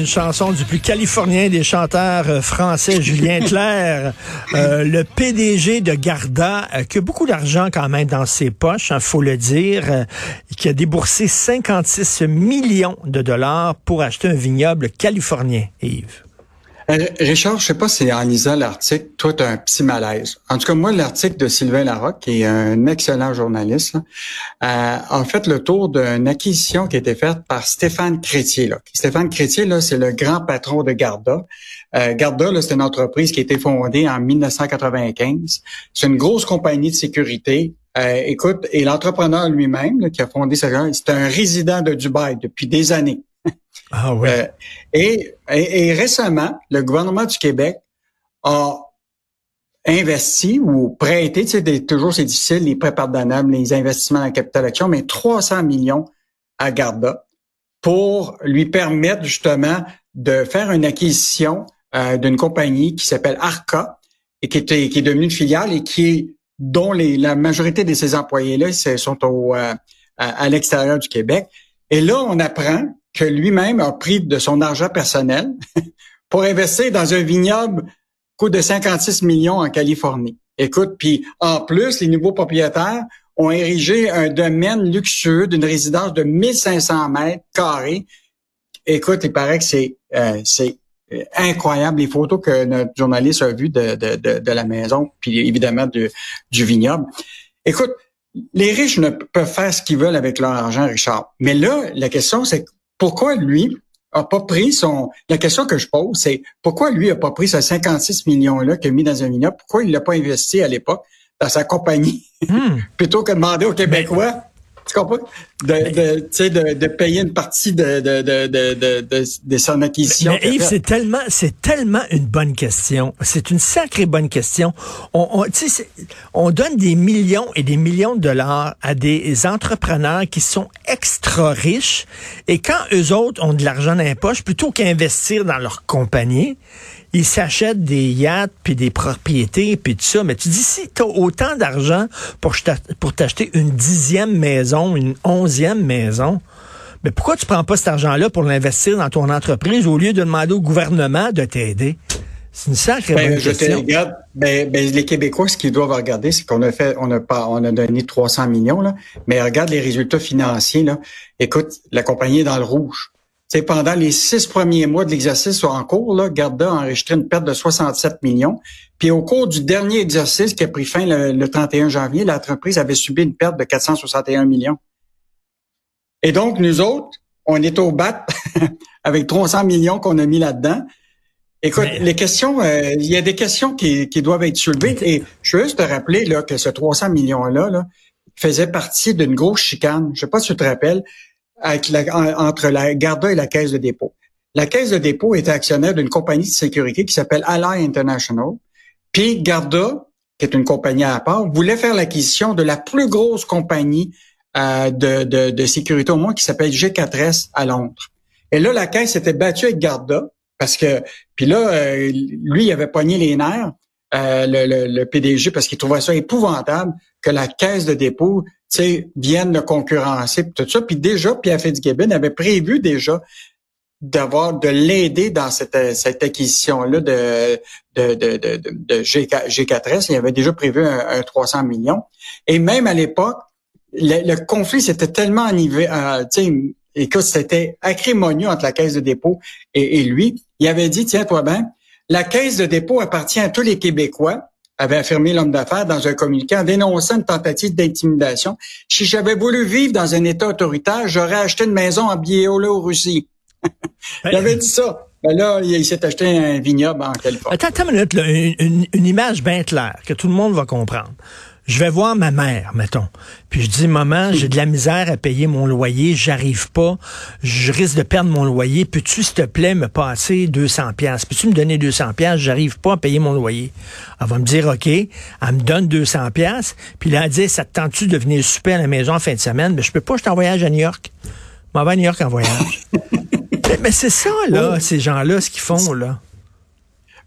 Une chanson du plus californien des chanteurs euh, français, Julien Clerc, euh, le PDG de Garda, euh, qui a beaucoup d'argent quand même dans ses poches, il faut le dire, euh, qui a déboursé 56 millions de dollars pour acheter un vignoble californien, Yves. Euh, Richard, je sais pas si en lisant l'article, toi, tu as un petit malaise. En tout cas, moi, l'article de Sylvain Larocque, qui est un excellent journaliste, euh, a fait le tour d'une acquisition qui a été faite par Stéphane Crétier. Là. Stéphane Crétier, là, c'est le grand patron de Garda. Euh, Garda, là, c'est une entreprise qui a été fondée en 1995. C'est une grosse compagnie de sécurité. Euh, écoute, et l'entrepreneur lui-même qui a fondé ça, c'est un résident de Dubaï depuis des années. Ah oui. Euh, et, et, et récemment, le gouvernement du Québec a investi ou prêté, tu sais, toujours c'est difficile, les prêts pardonnables, les investissements en capital action, mais 300 millions à Garda pour lui permettre justement de faire une acquisition euh, d'une compagnie qui s'appelle Arca et qui, qui est devenue une filiale et qui est dont les, la majorité de ses employés-là sont au, euh, à l'extérieur du Québec. Et là, on apprend que lui-même a pris de son argent personnel pour investir dans un vignoble coût de 56 millions en Californie. Écoute, puis en plus, les nouveaux propriétaires ont érigé un domaine luxueux d'une résidence de 1500 mètres carrés. Écoute, il paraît que c'est euh, c'est euh, incroyable les photos que notre journaliste a vues de, de, de, de la maison, puis évidemment du, du vignoble. Écoute, les riches ne peuvent faire ce qu'ils veulent avec leur argent, Richard. Mais là, la question, c'est pourquoi lui a pas pris son... La question que je pose, c'est pourquoi lui a pas pris ces 56 millions-là qu'il a mis dans un vignoble? Pourquoi il l'a pas investi à l'époque dans sa compagnie? Hmm. plutôt que de demander aux Québécois, tu comprends? De, de, de, de payer une partie de, de, de, de, de, de, de son acquisition. Mais Yves, c'est tellement, c'est tellement une bonne question. C'est une sacrée bonne question. On, on, on donne des millions et des millions de dollars à des entrepreneurs qui sont extra riches et quand eux autres ont de l'argent dans les poches, plutôt qu'investir dans leur compagnie, ils s'achètent des yachts puis des propriétés puis tout ça. Mais tu dis si tu as autant d'argent pour t'acheter une dixième maison, une onzième maison, mais pourquoi tu prends pas cet argent-là pour l'investir dans ton entreprise au lieu de demander au gouvernement de t'aider? C'est une sacrée Ben, bonne je te regarde. Ben, ben, les Québécois, ce qu'ils doivent regarder, c'est qu'on a fait, on a pas, on a donné 300 millions là, mais regarde les résultats financiers là. Écoute, la compagnie est dans le rouge. C'est pendant les six premiers mois de l'exercice en cours, là, Garda a enregistré une perte de 67 millions. Puis au cours du dernier exercice qui a pris fin le, le 31 janvier, l'entreprise avait subi une perte de 461 millions. Et donc, nous autres, on est au bat avec 300 millions qu'on a mis là-dedans. Écoute, Mais- les questions, euh, il y a des questions qui, qui doivent être soulevées. Et je veux juste te rappeler là, que ce 300 millions-là là, faisait partie d'une grosse chicane. Je sais pas si tu te rappelles, entre la Garda et la Caisse de dépôt. La Caisse de dépôt était actionnaire d'une compagnie de sécurité qui s'appelle Ally International. Puis Garda, qui est une compagnie à part, voulait faire l'acquisition de la plus grosse compagnie euh, de, de, sécurité au monde qui s'appelle G4S à Londres. Et là, la Caisse s'était battue avec Garda parce que, puis là, euh, lui, il avait pogné les nerfs, euh, le, le, le PDG, parce qu'il trouvait ça épouvantable que la Caisse de dépôt, vienne le concurrencer, tout ça. Puis déjà, Pierre Fitzgibbon avait prévu déjà d'avoir de l'aider dans cette, cette acquisition-là de, de, de, de, de, de G4, G4S. Il avait déjà prévu un, un 300 millions. Et même à l'époque, le, le conflit s'était tellement enivré, euh, écoute, c'était acrimonieux entre la caisse de dépôt et, et lui. Il avait dit, tiens, toi ben, la caisse de dépôt appartient à tous les Québécois, avait affirmé l'homme d'affaires dans un communiqué en dénonçant une tentative d'intimidation. Si j'avais voulu vivre dans un État autoritaire, j'aurais acheté une maison en Biélorussie. il avait dit ça. Ben là, il, s'est acheté un vignoble en Californie. Attends, attends une minute, là, une image bien claire que tout le monde va comprendre. Je vais voir ma mère, mettons. Puis je dis, maman, j'ai de la misère à payer mon loyer, j'arrive pas, je risque de perdre mon loyer. Peux-tu, s'il te plaît, me passer 200 pièces Peux-tu me donner 200 pièces J'arrive pas à payer mon loyer. Elle va me dire, OK. Elle me donne 200 pièces. Puis là, elle dit, ça te tente-tu de venir souper à la maison en fin de semaine? Mais je peux pas, je suis en voyage à New York. Je m'en vais à New York en voyage. mais, c'est ça, là, ces gens-là, ce qu'ils font, là.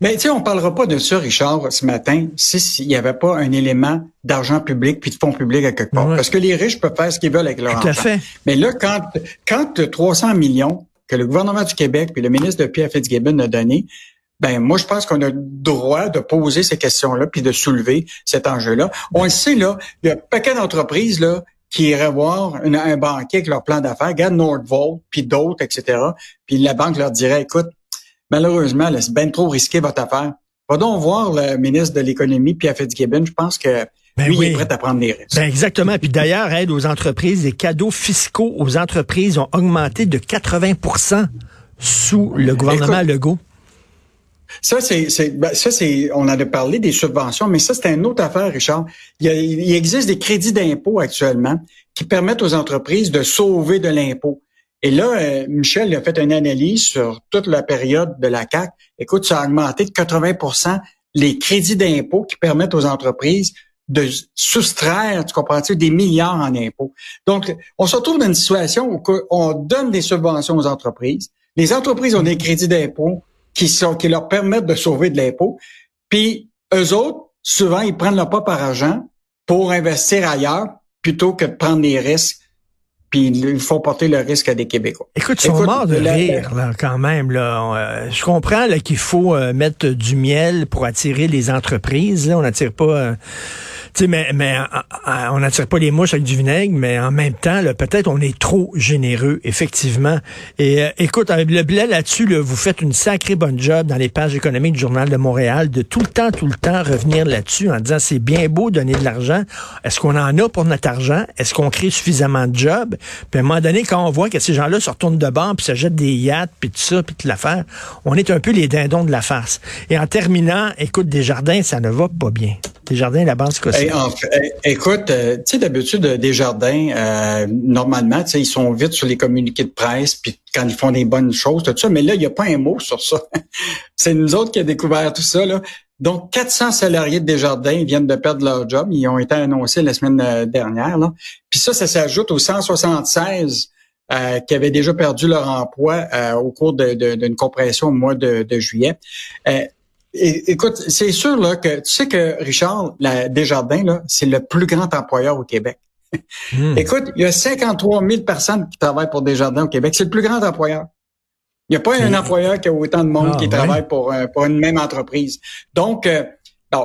Mais tu sais, on parlera pas de ça, Richard, ce matin, s'il n'y avait pas un élément d'argent public puis de fonds publics à quelque part. Parce que les riches peuvent faire ce qu'ils veulent avec leur Tout argent. fait. Mais là, quand, quand 300 millions que le gouvernement du Québec puis le ministre de Pierre Fitzgibbon a donné, ben moi, je pense qu'on a le droit de poser ces questions-là puis de soulever cet enjeu-là. On le sait, là, il y a un paquet d'entreprises, là, qui iraient voir un, un banquier avec leur plan d'affaires, regarde Nordvolt, puis d'autres, etc. Puis la banque leur dirait, écoute, malheureusement, c'est bien trop risqué votre affaire. Va donc voir le ministre de l'Économie, Pierre Fitzgibbon. Je pense que Ben lui, oui. il est prêt à prendre des risques. Ben exactement. Puis d'ailleurs, aide aux entreprises, les cadeaux fiscaux aux entreprises ont augmenté de 80% sous le gouvernement Écoute, Legault. Ça, c'est, c'est, ben, ça, c'est, on en a parlé des subventions, mais ça, c'est une autre affaire, Richard. Il, y a- il existe des crédits d'impôt actuellement qui permettent aux entreprises de sauver de l'impôt. Et là, euh, Michel a fait une analyse sur toute la période de la CAC. Écoute, ça a augmenté de 80% les crédits d'impôt qui permettent aux entreprises de soustraire, tu comprends-tu, des milliards en impôts. Donc, on se retrouve dans une situation où on donne des subventions aux entreprises. Les entreprises ont des crédits d'impôt qui sont qui leur permettent de sauver de l'impôt. Puis eux autres, souvent, ils prennent leur propre argent pour investir ailleurs plutôt que de prendre des risques. Puis ils font porter le risque à des Québécois. Écoute, ils sont Écoute, morts de rire, là, quand même. Là. Euh, je comprends là, qu'il faut euh, mettre du miel pour attirer les entreprises. Là. On n'attire pas... euh, tu sais, mais, mais on n'attire pas les mouches avec du vinaigre, mais en même temps, là, peut-être on est trop généreux, effectivement. Et euh, écoute, le blé là-dessus, là, vous faites une sacrée bonne job dans les pages économiques du Journal de Montréal de tout le temps, tout le temps revenir là-dessus en disant c'est bien beau donner de l'argent. Est-ce qu'on en a pour notre argent? Est-ce qu'on crée suffisamment de jobs? Puis à un moment donné, quand on voit que ces gens-là se retournent de bord, puis se jettent des yachts, puis tout ça, puis toute l'affaire, on est un peu les dindons de la farce. Et en terminant, écoute, Desjardins, ça ne va pas bien. Desjardins, la banque Scotia. Hey, en fait, écoute, euh, tu sais, d'habitude, euh, des jardins, euh, normalement, tu sais, ils sont vite sur les communiqués de presse, puis quand ils font des bonnes choses, tout ça, mais là, il n'y a pas un mot sur ça. C'est nous autres qui avons découvert tout ça, là. Donc, 400 salariés de Desjardins viennent de perdre leur job. Ils ont été annoncés la semaine euh, dernière, là. Puis ça, ça s'ajoute aux 176 euh, qui avaient déjà perdu leur emploi euh, au cours de- de- d'une compression au mois de, de juillet. Euh, é- écoute, c'est sûr là que tu sais que Richard, la Desjardins là, c'est le plus grand employeur au Québec. Hmm. Écoute, il y a 53 000 personnes qui travaillent pour Desjardins au Québec. C'est le plus grand employeur. Il n'y a pas un Et- employeur qui a autant de monde Ah, qui ouais. travaille pour, euh, pour une même entreprise. Donc, euh,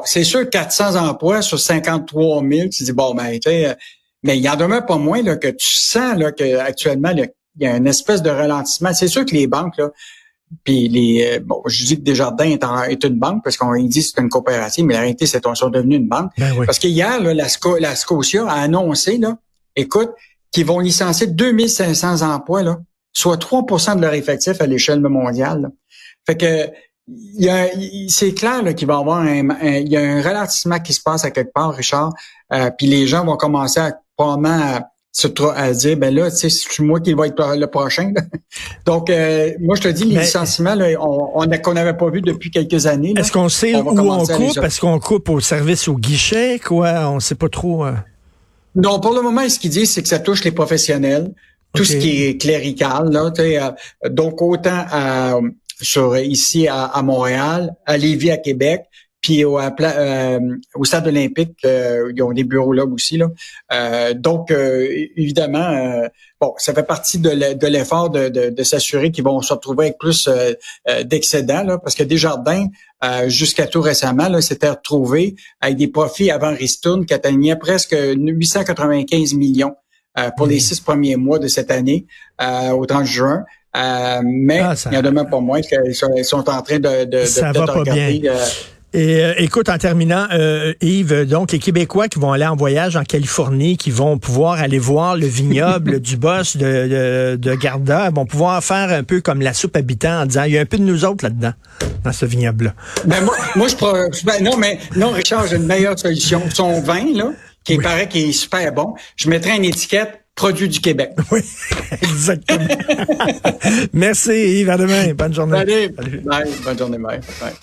c'est sûr 400 emplois sur 53 000, tu dis bon ben, tu sais, euh, mais il y en demeure pas moins là que tu sens là que actuellement là, il y a une espèce de ralentissement. C'est sûr que les banques là, puis les euh, bon, je dis que Desjardins est, en- est une banque parce qu'on dit que c'est une coopérative, mais la réalité c'est qu'ils sont devenus une banque. Ben oui. Parce qu'hier, la, la Scotia a annoncé, là, écoute, qu'ils vont licencier 2500 emplois, là, soit 3% de leur effectif à l'échelle mondiale. Fait que il y a- il- c'est clair là, qu'il va y avoir un, un- il y a un ralentissement qui se passe à quelque part, Richard. Euh, puis les gens vont commencer à probablement à, se à dire ben là, tu sais, c'est moi qui va être le prochain. Donc euh, moi je te dis les Mais- licenciements là, on, on a- qu'on n'avait pas vu depuis quelques années. Est-ce qu'on sait on où on coupe? Est-ce qu'on coupe au service au guichet? Quoi? On sait pas trop. euh. Non, pour le moment, ce qu'ils disent, c'est que ça touche les professionnels, tout ce qui est clérical. Là, euh, donc, autant à, sur ici à, à Montréal, à Lévis, à Québec, puis au, à euh, au stade olympique, euh, ils ont des bureaux là aussi. Là. Euh, donc, euh, évidemment, euh, bon, ça fait partie de l'e- de l'effort de, de, de s'assurer qu'ils vont se retrouver avec plus d'excédents, là, parce que Desjardins, euh, jusqu'à tout récemment, là, s'était retrouvé avec des profits avant Ristourne qui atteignaient presque 895 millions pour Mhm. les six premiers mois de cette année euh, au 30 juin. Euh, mais Ah, ça- il y en a même pas moins qu'ils sont, en train de, de, de Ça peut-être va pas regarder, bien. euh, Et euh, écoute, en terminant, euh, Yves, donc les Québécois qui vont aller en voyage en Californie, qui vont pouvoir aller voir le vignoble du boss de, de, de Garda, vont pouvoir faire un peu comme la soupe habitant en disant, il y a un peu de nous autres là-dedans, dans ce vignoble-là. Ben moi, moi je ben non mais non Richard, j'ai une meilleure solution. Son vin là, qui paraît qu'il est super bon, je mettrais une étiquette produit du Québec. Oui, exactement. Merci Yves, à demain. Bonne journée. Salut. Bye. Bonne journée, bye. bye.